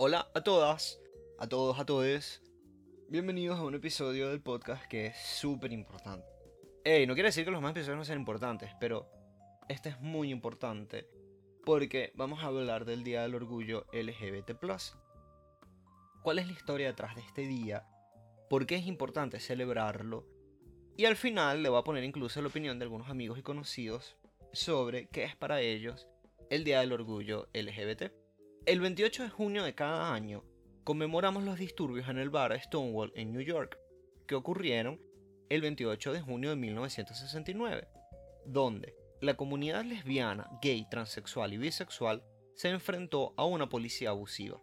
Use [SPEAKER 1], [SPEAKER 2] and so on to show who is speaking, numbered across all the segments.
[SPEAKER 1] Hola a todas, a todos, a todos. Bienvenidos a un episodio del podcast que es súper importante. Ey, no quiere decir que los más episodios no sean importantes, pero este es muy importante porque vamos a hablar del Día del Orgullo LGBT. ¿Cuál es la historia detrás de este día? ¿Por qué es importante celebrarlo? Y al final le voy a poner incluso la opinión de algunos amigos y conocidos sobre qué es para ellos el Día del Orgullo LGBT. El 28 de junio de cada año conmemoramos los disturbios en el bar Stonewall en New York, que ocurrieron el 28 de junio de 1969, donde la comunidad lesbiana, gay, transexual y bisexual se enfrentó a una policía abusiva.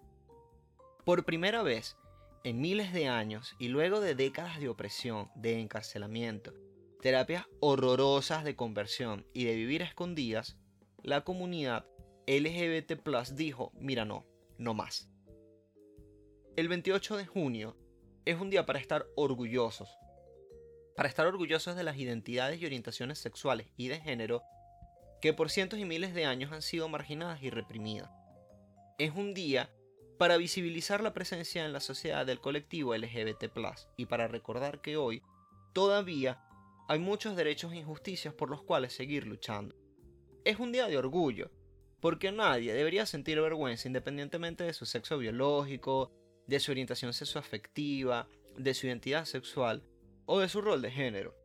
[SPEAKER 1] Por primera vez en miles de años y luego de décadas de opresión, de encarcelamiento, terapias horrorosas de conversión y de vivir escondidas, la comunidad LGBT dijo, mira no, no más. El 28 de junio es un día para estar orgullosos, para estar orgullosos de las identidades y orientaciones sexuales y de género que por cientos y miles de años han sido marginadas y reprimidas. Es un día para visibilizar la presencia en la sociedad del colectivo LGBT y para recordar que hoy todavía hay muchos derechos e injusticias por los cuales seguir luchando. Es un día de orgullo, porque nadie debería sentir vergüenza independientemente de su sexo biológico, de su orientación sexoafectiva, de su identidad sexual o de su rol de género.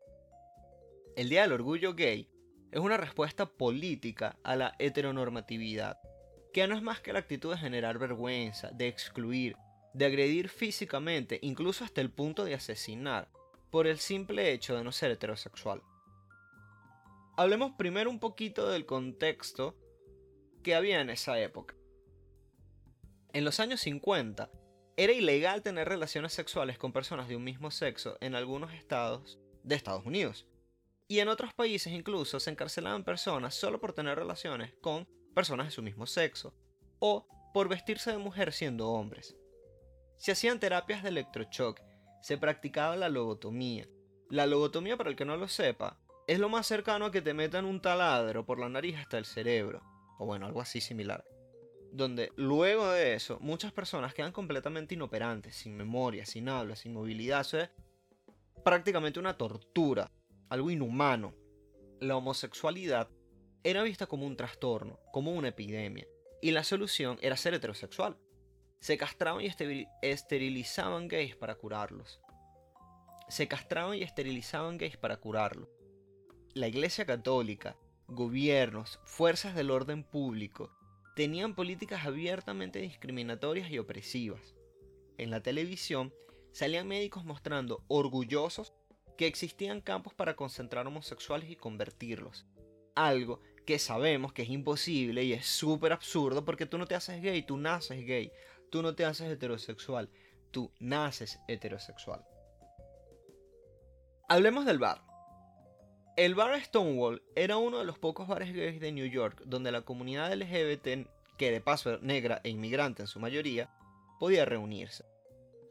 [SPEAKER 1] El Día del Orgullo Gay es una respuesta política a la heteronormatividad que no es más que la actitud de generar vergüenza, de excluir, de agredir físicamente, incluso hasta el punto de asesinar, por el simple hecho de no ser heterosexual. Hablemos primero un poquito del contexto que había en esa época. En los años 50, era ilegal tener relaciones sexuales con personas de un mismo sexo en algunos estados de Estados Unidos. Y en otros países incluso se encarcelaban personas solo por tener relaciones con personas de su mismo sexo, o por vestirse de mujer siendo hombres. Se hacían terapias de electrochoque, se practicaba la lobotomía. La lobotomía, para el que no lo sepa, es lo más cercano a que te metan un taladro por la nariz hasta el cerebro, o bueno, algo así similar. Donde luego de eso, muchas personas quedan completamente inoperantes, sin memoria, sin habla, sin movilidad. Eso es prácticamente una tortura, algo inhumano. La homosexualidad era vista como un trastorno, como una epidemia, y la solución era ser heterosexual. Se castraban y esterilizaban gays para curarlos. Se castraban y esterilizaban gays para curarlos. La Iglesia Católica, gobiernos, fuerzas del orden público, tenían políticas abiertamente discriminatorias y opresivas. En la televisión salían médicos mostrando orgullosos que existían campos para concentrar homosexuales y convertirlos. Algo que sabemos que es imposible y es súper absurdo porque tú no te haces gay, tú naces gay, tú no te haces heterosexual, tú naces heterosexual. Hablemos del bar. El bar Stonewall era uno de los pocos bares gays de New York donde la comunidad LGBT, que de paso era negra e inmigrante en su mayoría, podía reunirse.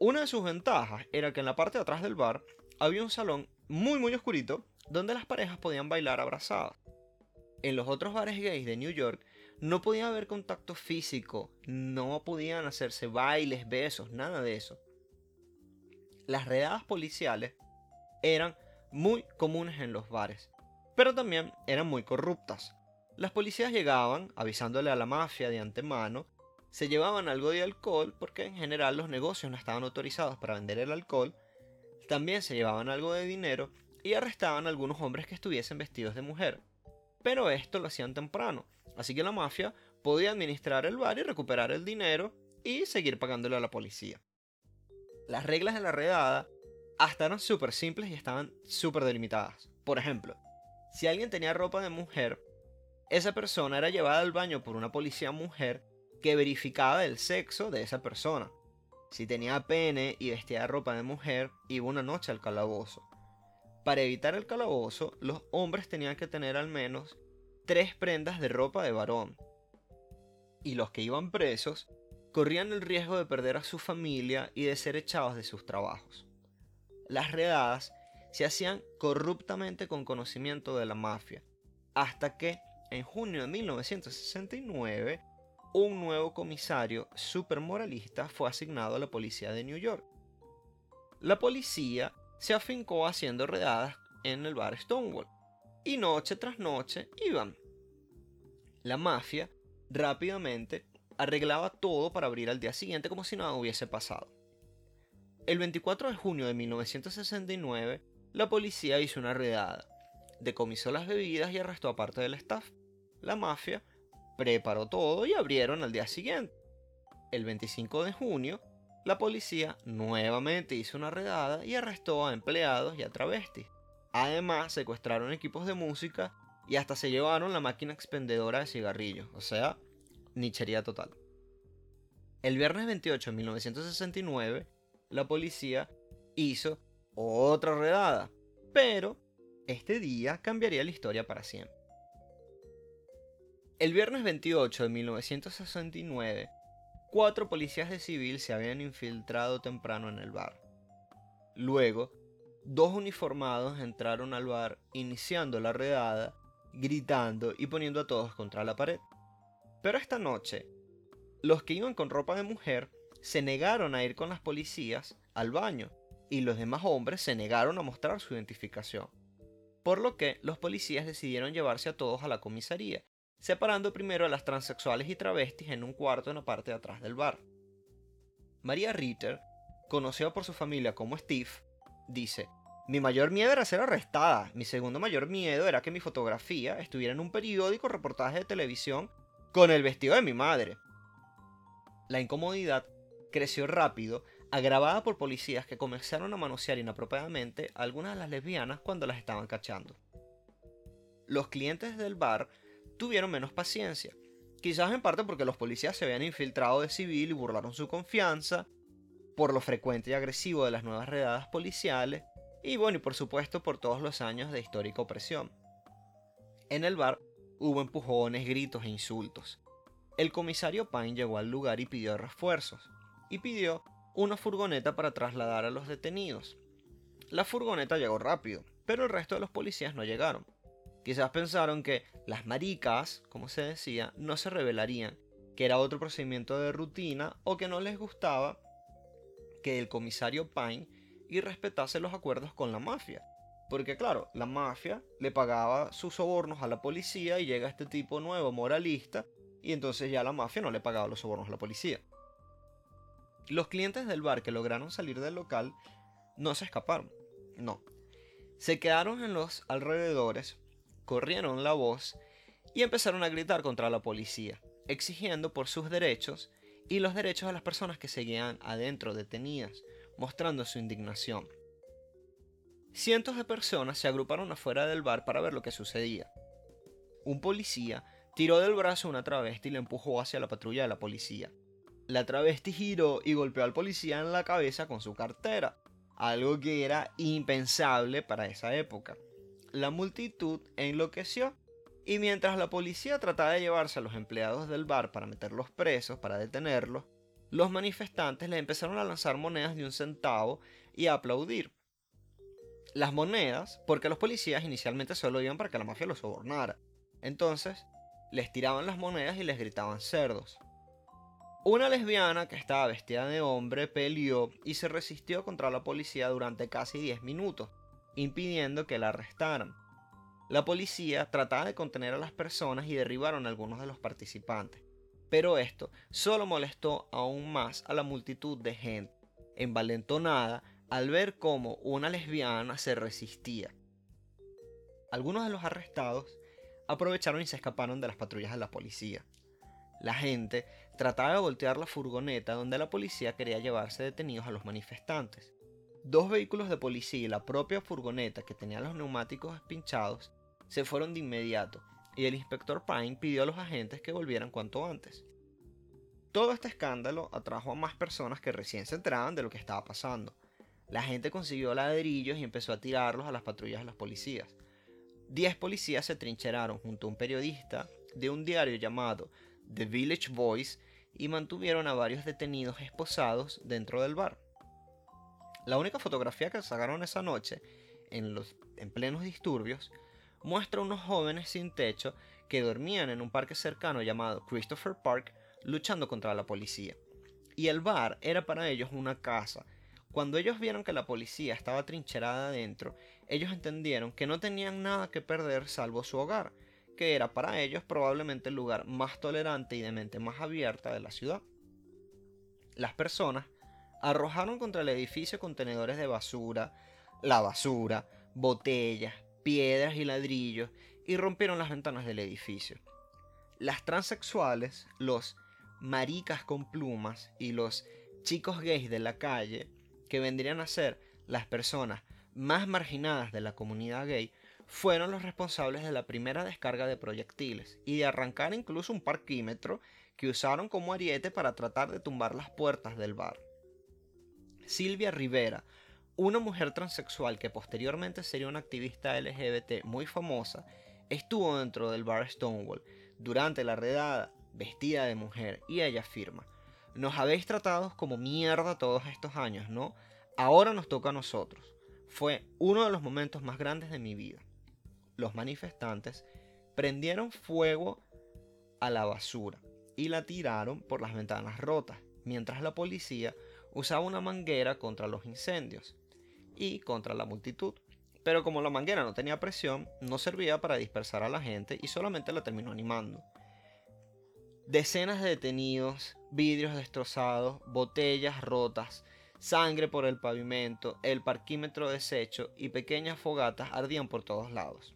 [SPEAKER 1] Una de sus ventajas era que en la parte de atrás del bar había un salón muy muy oscurito donde las parejas podían bailar abrazadas en los otros bares gays de New York no podía haber contacto físico, no podían hacerse bailes, besos, nada de eso. Las redadas policiales eran muy comunes en los bares, pero también eran muy corruptas. Las policías llegaban avisándole a la mafia de antemano, se llevaban algo de alcohol porque en general los negocios no estaban autorizados para vender el alcohol, también se llevaban algo de dinero y arrestaban a algunos hombres que estuviesen vestidos de mujer pero esto lo hacían temprano, así que la mafia podía administrar el bar y recuperar el dinero y seguir pagándole a la policía. Las reglas de la redada hasta eran súper simples y estaban súper delimitadas. Por ejemplo, si alguien tenía ropa de mujer, esa persona era llevada al baño por una policía mujer que verificaba el sexo de esa persona. Si tenía pene y vestía ropa de mujer, iba una noche al calabozo. Para evitar el calabozo, los hombres tenían que tener al menos tres prendas de ropa de varón. Y los que iban presos corrían el riesgo de perder a su familia y de ser echados de sus trabajos. Las redadas se hacían corruptamente con conocimiento de la mafia, hasta que, en junio de 1969, un nuevo comisario supermoralista fue asignado a la policía de New York. La policía se afincó haciendo redadas en el bar Stonewall, y noche tras noche iban. La mafia rápidamente arreglaba todo para abrir al día siguiente como si nada hubiese pasado. El 24 de junio de 1969, la policía hizo una redada, decomisó las bebidas y arrestó a parte del staff. La mafia preparó todo y abrieron al día siguiente. El 25 de junio, la policía nuevamente hizo una redada y arrestó a empleados y a travestis. Además, secuestraron equipos de música y hasta se llevaron la máquina expendedora de cigarrillos, o sea, nichería total. El viernes 28 de 1969, la policía hizo otra redada, pero este día cambiaría la historia para siempre. El viernes 28 de 1969, cuatro policías de civil se habían infiltrado temprano en el bar. Luego, dos uniformados entraron al bar iniciando la redada, gritando y poniendo a todos contra la pared. Pero esta noche, los que iban con ropa de mujer se negaron a ir con las policías al baño y los demás hombres se negaron a mostrar su identificación. Por lo que los policías decidieron llevarse a todos a la comisaría separando primero a las transexuales y travestis en un cuarto en la parte de atrás del bar. María Ritter, conocida por su familia como Steve, dice, mi mayor miedo era ser arrestada, mi segundo mayor miedo era que mi fotografía estuviera en un periódico reportaje de televisión con el vestido de mi madre. La incomodidad creció rápido, agravada por policías que comenzaron a manosear inapropiadamente a algunas de las lesbianas cuando las estaban cachando. Los clientes del bar tuvieron menos paciencia. Quizás en parte porque los policías se habían infiltrado de civil y burlaron su confianza, por lo frecuente y agresivo de las nuevas redadas policiales, y bueno, y por supuesto por todos los años de histórica opresión. En el bar hubo empujones, gritos e insultos. El comisario Pine llegó al lugar y pidió refuerzos, y pidió una furgoneta para trasladar a los detenidos. La furgoneta llegó rápido, pero el resto de los policías no llegaron. Quizás pensaron que las maricas, como se decía, no se revelarían, que era otro procedimiento de rutina o que no les gustaba que el comisario Pine y respetase los acuerdos con la mafia. Porque claro, la mafia le pagaba sus sobornos a la policía y llega este tipo nuevo moralista y entonces ya la mafia no le pagaba los sobornos a la policía. Los clientes del bar que lograron salir del local no se escaparon, no. Se quedaron en los alrededores corrieron la voz y empezaron a gritar contra la policía, exigiendo por sus derechos y los derechos de las personas que seguían adentro detenidas, mostrando su indignación. Cientos de personas se agruparon afuera del bar para ver lo que sucedía. Un policía tiró del brazo a una travesti y le empujó hacia la patrulla de la policía. La travesti giró y golpeó al policía en la cabeza con su cartera, algo que era impensable para esa época la multitud enloqueció y mientras la policía trataba de llevarse a los empleados del bar para meterlos presos, para detenerlos, los manifestantes le empezaron a lanzar monedas de un centavo y a aplaudir. Las monedas, porque los policías inicialmente solo iban para que la mafia los sobornara. Entonces, les tiraban las monedas y les gritaban cerdos. Una lesbiana que estaba vestida de hombre peleó y se resistió contra la policía durante casi 10 minutos, impidiendo que la arrestaran. La policía trataba de contener a las personas y derribaron a algunos de los participantes. Pero esto solo molestó aún más a la multitud de gente, envalentonada al ver cómo una lesbiana se resistía. Algunos de los arrestados aprovecharon y se escaparon de las patrullas de la policía. La gente trataba de voltear la furgoneta donde la policía quería llevarse detenidos a los manifestantes. Dos vehículos de policía y la propia furgoneta que tenía los neumáticos pinchados se fueron de inmediato y el inspector Pine pidió a los agentes que volvieran cuanto antes. Todo este escándalo atrajo a más personas que recién se enteraban de lo que estaba pasando. La gente consiguió ladrillos y empezó a tirarlos a las patrullas de las policías. Diez policías se trincheraron junto a un periodista de un diario llamado The Village Voice y mantuvieron a varios detenidos esposados dentro del bar. La única fotografía que sacaron esa noche, en, los, en plenos disturbios, muestra unos jóvenes sin techo que dormían en un parque cercano llamado Christopher Park luchando contra la policía. Y el bar era para ellos una casa. Cuando ellos vieron que la policía estaba trincherada adentro, ellos entendieron que no tenían nada que perder salvo su hogar, que era para ellos probablemente el lugar más tolerante y de mente más abierta de la ciudad. Las personas arrojaron contra el edificio contenedores de basura, la basura, botellas, piedras y ladrillos y rompieron las ventanas del edificio. Las transexuales, los maricas con plumas y los chicos gays de la calle, que vendrían a ser las personas más marginadas de la comunidad gay, fueron los responsables de la primera descarga de proyectiles y de arrancar incluso un parquímetro que usaron como ariete para tratar de tumbar las puertas del bar. Silvia Rivera, una mujer transexual que posteriormente sería una activista LGBT muy famosa, estuvo dentro del bar Stonewall durante la redada vestida de mujer y ella afirma, nos habéis tratado como mierda todos estos años, ¿no? Ahora nos toca a nosotros. Fue uno de los momentos más grandes de mi vida. Los manifestantes prendieron fuego a la basura y la tiraron por las ventanas rotas, mientras la policía usaba una manguera contra los incendios y contra la multitud. Pero como la manguera no tenía presión, no servía para dispersar a la gente y solamente la terminó animando. Decenas de detenidos, vidrios destrozados, botellas rotas, sangre por el pavimento, el parquímetro deshecho y pequeñas fogatas ardían por todos lados.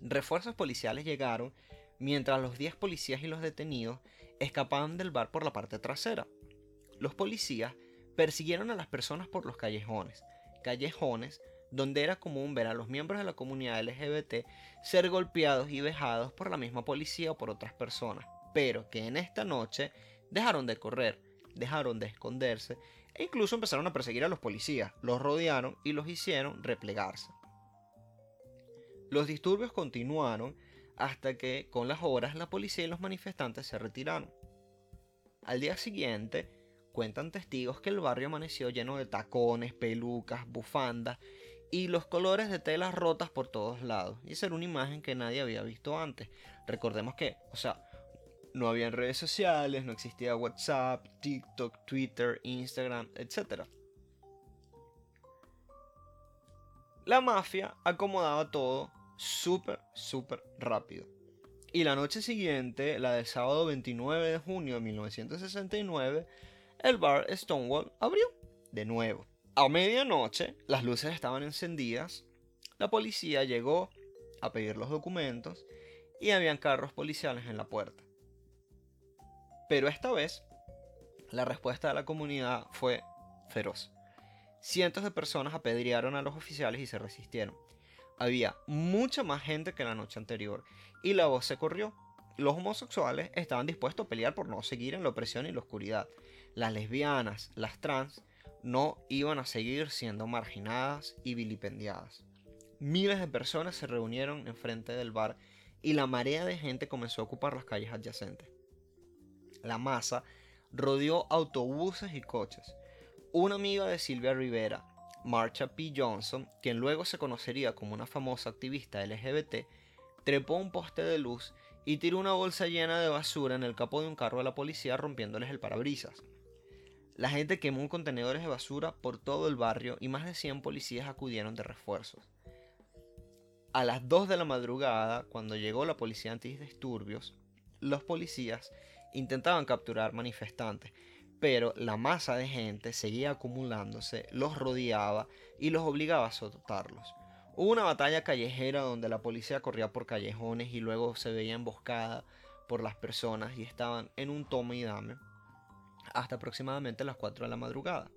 [SPEAKER 1] Refuerzos policiales llegaron mientras los 10 policías y los detenidos escapaban del bar por la parte trasera. Los policías persiguieron a las personas por los callejones, callejones donde era común ver a los miembros de la comunidad LGBT ser golpeados y vejados por la misma policía o por otras personas, pero que en esta noche dejaron de correr, dejaron de esconderse e incluso empezaron a perseguir a los policías, los rodearon y los hicieron replegarse. Los disturbios continuaron hasta que con las horas la policía y los manifestantes se retiraron. Al día siguiente, cuentan testigos que el barrio amaneció lleno de tacones, pelucas, bufandas y los colores de telas rotas por todos lados. Y esa era una imagen que nadie había visto antes. Recordemos que, o sea, no había redes sociales, no existía WhatsApp, TikTok, Twitter, Instagram, etc. La mafia acomodaba todo súper, súper rápido. Y la noche siguiente, la del sábado 29 de junio de 1969, el bar Stonewall abrió de nuevo. A medianoche, las luces estaban encendidas, la policía llegó a pedir los documentos y habían carros policiales en la puerta. Pero esta vez, la respuesta de la comunidad fue feroz. Cientos de personas apedrearon a los oficiales y se resistieron. Había mucha más gente que la noche anterior y la voz se corrió. Los homosexuales estaban dispuestos a pelear por no seguir en la opresión y la oscuridad. Las lesbianas, las trans, no iban a seguir siendo marginadas y vilipendiadas. Miles de personas se reunieron enfrente del bar y la marea de gente comenzó a ocupar las calles adyacentes. La masa rodeó autobuses y coches. Una amiga de Silvia Rivera, Marcha P. Johnson, quien luego se conocería como una famosa activista LGBT, trepó un poste de luz y tiró una bolsa llena de basura en el capó de un carro de la policía rompiéndoles el parabrisas. La gente quemó contenedores de basura por todo el barrio y más de 100 policías acudieron de refuerzos. A las 2 de la madrugada, cuando llegó la policía antidisturbios, los policías intentaban capturar manifestantes, pero la masa de gente seguía acumulándose, los rodeaba y los obligaba a soltarlos. Hubo una batalla callejera donde la policía corría por callejones y luego se veía emboscada por las personas y estaban en un toma y dame hasta aproximadamente las 4 de la madrugada.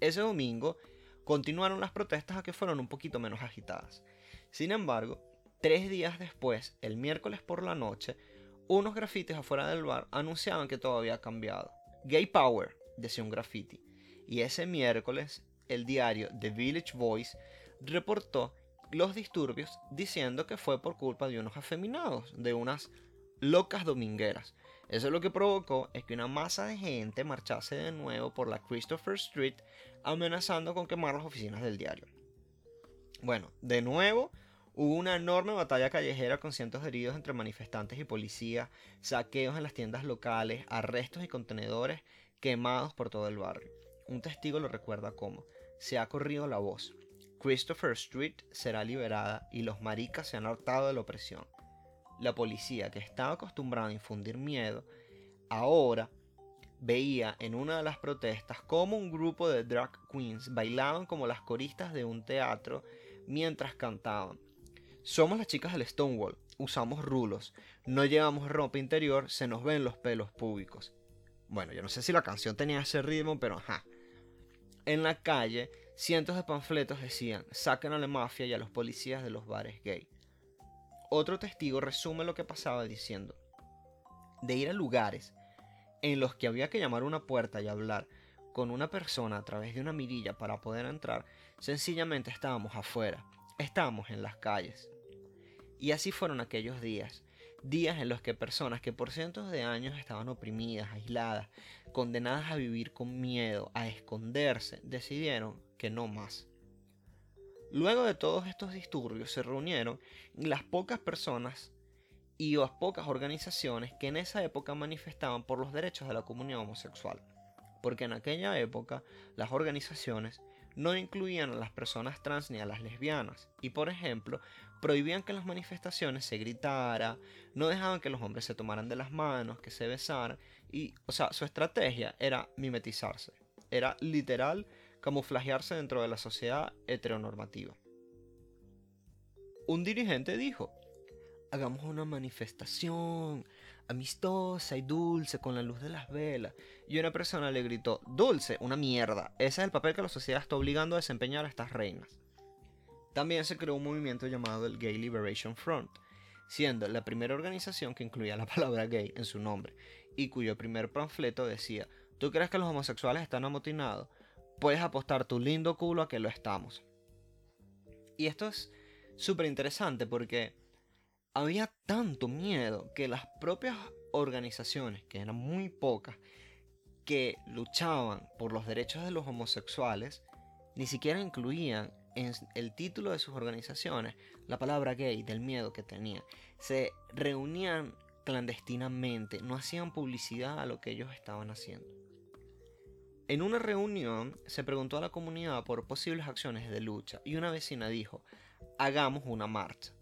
[SPEAKER 1] Ese domingo continuaron las protestas a que fueron un poquito menos agitadas. Sin embargo, tres días después, el miércoles por la noche, unos grafitis afuera del bar anunciaban que todo había cambiado. Gay Power, decía un graffiti. Y ese miércoles, el diario The Village Voice reportó los disturbios diciendo que fue por culpa de unos afeminados, de unas locas domingueras. Eso lo que provocó es que una masa de gente marchase de nuevo por la Christopher Street amenazando con quemar las oficinas del diario. Bueno, de nuevo Hubo una enorme batalla callejera con cientos de heridos entre manifestantes y policías, saqueos en las tiendas locales, arrestos y contenedores quemados por todo el barrio. Un testigo lo recuerda como, se ha corrido la voz. Christopher Street será liberada y los maricas se han hartado de la opresión. La policía, que estaba acostumbrada a infundir miedo, ahora veía en una de las protestas cómo un grupo de drag queens bailaban como las coristas de un teatro mientras cantaban. Somos las chicas del Stonewall, usamos rulos, no llevamos ropa interior, se nos ven los pelos públicos. Bueno, yo no sé si la canción tenía ese ritmo, pero ajá. En la calle, cientos de panfletos decían, saquen a la mafia y a los policías de los bares gay. Otro testigo resume lo que pasaba diciendo, de ir a lugares en los que había que llamar una puerta y hablar con una persona a través de una mirilla para poder entrar, sencillamente estábamos afuera, estábamos en las calles. Y así fueron aquellos días, días en los que personas que por cientos de años estaban oprimidas, aisladas, condenadas a vivir con miedo, a esconderse, decidieron que no más. Luego de todos estos disturbios se reunieron las pocas personas y las pocas organizaciones que en esa época manifestaban por los derechos de la comunidad homosexual. Porque en aquella época las organizaciones no incluían a las personas trans ni a las lesbianas. Y por ejemplo, prohibían que en las manifestaciones se gritara, no dejaban que los hombres se tomaran de las manos, que se besaran. Y, o sea, su estrategia era mimetizarse. Era literal camuflajearse dentro de la sociedad heteronormativa. Un dirigente dijo, hagamos una manifestación amistosa y dulce con la luz de las velas. Y una persona le gritó, dulce, una mierda. Ese es el papel que la sociedad está obligando a desempeñar a estas reinas. También se creó un movimiento llamado el Gay Liberation Front, siendo la primera organización que incluía la palabra gay en su nombre y cuyo primer panfleto decía, ¿tú crees que los homosexuales están amotinados? Puedes apostar tu lindo culo a que lo estamos. Y esto es súper interesante porque había tanto miedo que las propias organizaciones, que eran muy pocas, que luchaban por los derechos de los homosexuales, ni siquiera incluían en el título de sus organizaciones la palabra gay del miedo que tenían. Se reunían clandestinamente, no hacían publicidad a lo que ellos estaban haciendo. En una reunión se preguntó a la comunidad por posibles acciones de lucha y una vecina dijo, hagamos una marcha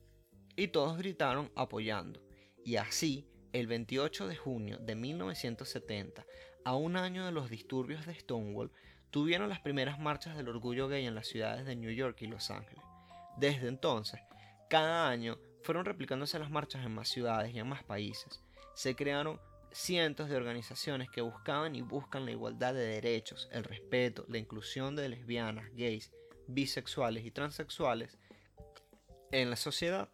[SPEAKER 1] y todos gritaron apoyando. Y así, el 28 de junio de 1970, a un año de los disturbios de Stonewall, tuvieron las primeras marchas del orgullo gay en las ciudades de New York y Los Ángeles. Desde entonces, cada año fueron replicándose las marchas en más ciudades y en más países. Se crearon cientos de organizaciones que buscaban y buscan la igualdad de derechos, el respeto, la inclusión de lesbianas, gays, bisexuales y transexuales en la sociedad.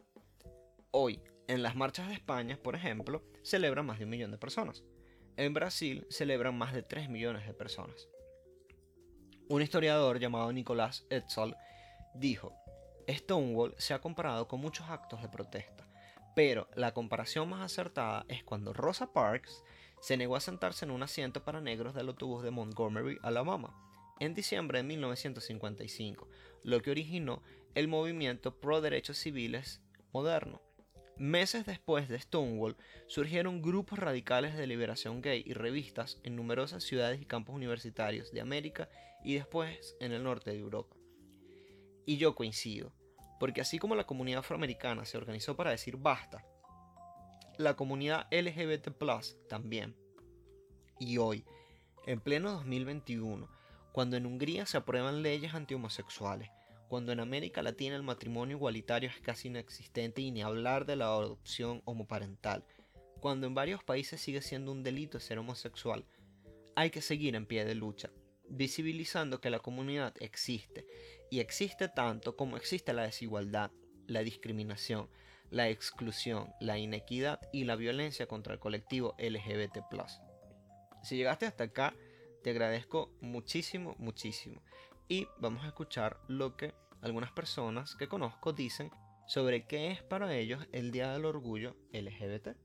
[SPEAKER 1] Hoy, en las marchas de España, por ejemplo, celebran más de un millón de personas. En Brasil celebran más de 3 millones de personas. Un historiador llamado Nicolás Etzel dijo, Stonewall se ha comparado con muchos actos de protesta, pero la comparación más acertada es cuando Rosa Parks se negó a sentarse en un asiento para negros del autobús de Montgomery, Alabama, en diciembre de 1955, lo que originó el movimiento pro derechos civiles moderno. Meses después de Stonewall, surgieron grupos radicales de liberación gay y revistas en numerosas ciudades y campos universitarios de América y después en el norte de Europa. Y yo coincido, porque así como la comunidad afroamericana se organizó para decir basta, la comunidad LGBT también. Y hoy, en pleno 2021, cuando en Hungría se aprueban leyes antihomosexuales, cuando en América Latina el matrimonio igualitario es casi inexistente y ni hablar de la adopción homoparental, cuando en varios países sigue siendo un delito ser homosexual, hay que seguir en pie de lucha, visibilizando que la comunidad existe, y existe tanto como existe la desigualdad, la discriminación, la exclusión, la inequidad y la violencia contra el colectivo LGBT. Si llegaste hasta acá, te agradezco muchísimo, muchísimo y vamos a escuchar lo que algunas personas que conozco dicen sobre qué es para ellos el Día del Orgullo LGBT.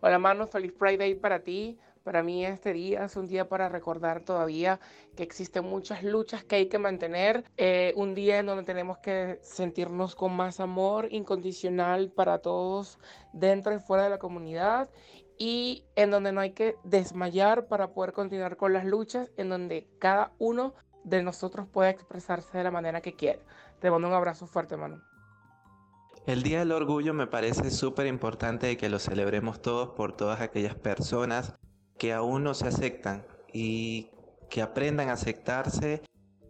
[SPEAKER 2] Hola Manu, feliz Friday para ti, Para mí este día es un día para recordar todavía que existen muchas luchas que hay que mantener, eh, un día en donde tenemos que sentirnos con más amor incondicional para todos dentro y fuera de la comunidad y en donde no hay que desmayar para poder continuar con las luchas, en donde cada uno de nosotros puede expresarse de la manera que quiere. Te mando un abrazo fuerte, mano.
[SPEAKER 3] El Día del Orgullo me parece súper importante que lo celebremos todos por todas aquellas personas que aún no se aceptan y que aprendan a aceptarse,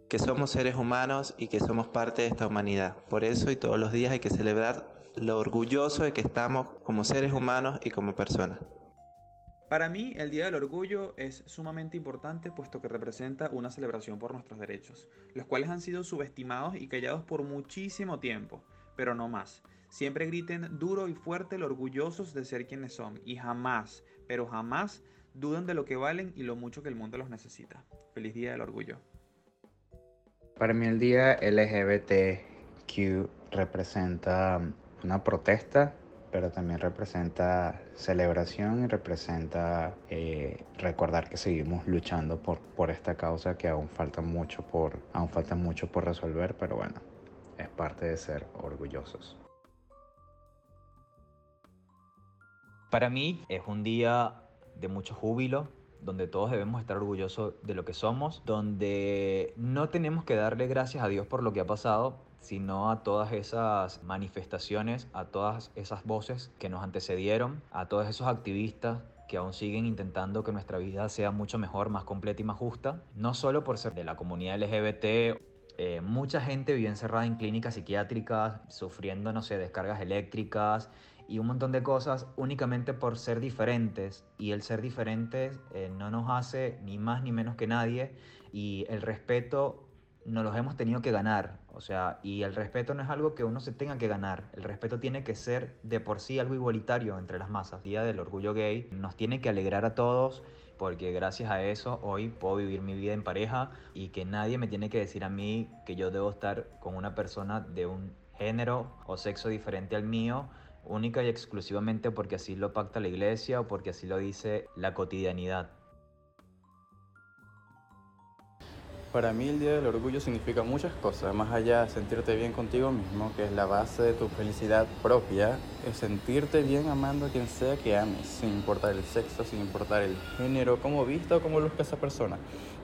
[SPEAKER 3] que somos seres humanos y que somos parte de esta humanidad. Por eso y todos los días hay que celebrar lo orgulloso de que estamos como seres humanos y como personas.
[SPEAKER 4] Para mí, el Día del Orgullo es sumamente importante puesto que representa una celebración por nuestros derechos, los cuales han sido subestimados y callados por muchísimo tiempo, pero no más. Siempre griten duro y fuerte lo orgullosos de ser quienes son y jamás, pero jamás duden de lo que valen y lo mucho que el mundo los necesita. Feliz Día del Orgullo.
[SPEAKER 5] Para mí el día LGBTQ representa una protesta, pero también representa celebración y representa eh, recordar que seguimos luchando por, por esta causa que aún falta mucho por aún falta mucho por resolver, pero bueno, es parte de ser orgullosos.
[SPEAKER 6] Para mí es un día de mucho júbilo, donde todos debemos estar orgullosos de lo que somos, donde no tenemos que darle gracias a Dios por lo que ha pasado, sino a todas esas manifestaciones, a todas esas voces que nos antecedieron, a todos esos activistas que aún siguen intentando que nuestra vida sea mucho mejor, más completa y más justa, no solo por ser de la comunidad LGBT. Eh, mucha gente vive encerrada en clínicas psiquiátricas, sufriendo, no sé, descargas eléctricas, y un montón de cosas únicamente por ser diferentes. Y el ser diferentes eh, no nos hace ni más ni menos que nadie. Y el respeto nos los hemos tenido que ganar, o sea, y el respeto no es algo que uno se tenga que ganar, el respeto tiene que ser de por sí algo igualitario entre las masas. Día del orgullo gay nos tiene que alegrar a todos porque gracias a eso hoy puedo vivir mi vida en pareja y que nadie me tiene que decir a mí que yo debo estar con una persona de un género o sexo diferente al mío única y exclusivamente porque así lo pacta la iglesia o porque así lo dice la cotidianidad.
[SPEAKER 7] Para mí el Día del Orgullo significa muchas cosas, más allá de sentirte bien contigo mismo, que es la base de tu felicidad propia, es sentirte bien amando a quien sea que ames, sin importar el sexo, sin importar el género, cómo vista o cómo luzca esa persona.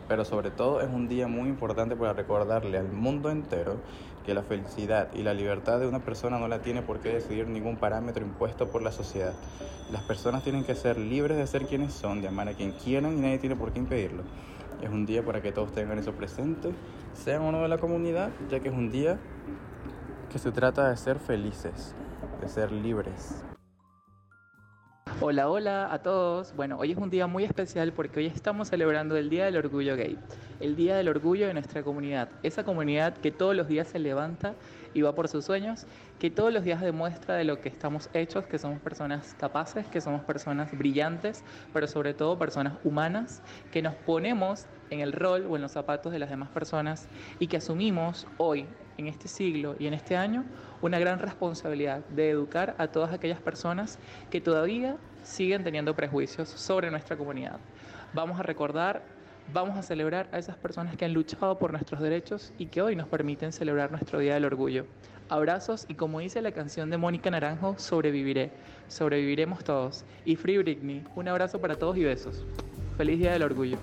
[SPEAKER 7] Pero sobre todo es un día muy importante para recordarle al mundo entero que la felicidad y la libertad de una persona no la tiene por qué decidir ningún parámetro impuesto por la sociedad. Las personas tienen que ser libres de ser quienes son, de amar a quien quieran y nadie tiene por qué impedirlo. Es un día para que todos tengan eso presente, sean o no de la comunidad, ya que es un día que se trata de ser felices, de ser libres.
[SPEAKER 8] Hola, hola a todos. Bueno, hoy es un día muy especial porque hoy estamos celebrando el Día del Orgullo Gay, el Día del Orgullo de nuestra comunidad, esa comunidad que todos los días se levanta y va por sus sueños, que todos los días demuestra de lo que estamos hechos, que somos personas capaces, que somos personas brillantes, pero sobre todo personas humanas, que nos ponemos en el rol o en los zapatos de las demás personas y que asumimos hoy, en este siglo y en este año, una gran responsabilidad de educar a todas aquellas personas que todavía siguen teniendo prejuicios sobre nuestra comunidad. Vamos a recordar, vamos a celebrar a esas personas que han luchado por nuestros derechos y que hoy nos permiten celebrar nuestro Día del Orgullo. Abrazos y como dice la canción de Mónica Naranjo, sobreviviré. Sobreviviremos todos. Y Free Britney, un abrazo para todos y besos. Feliz Día del Orgullo.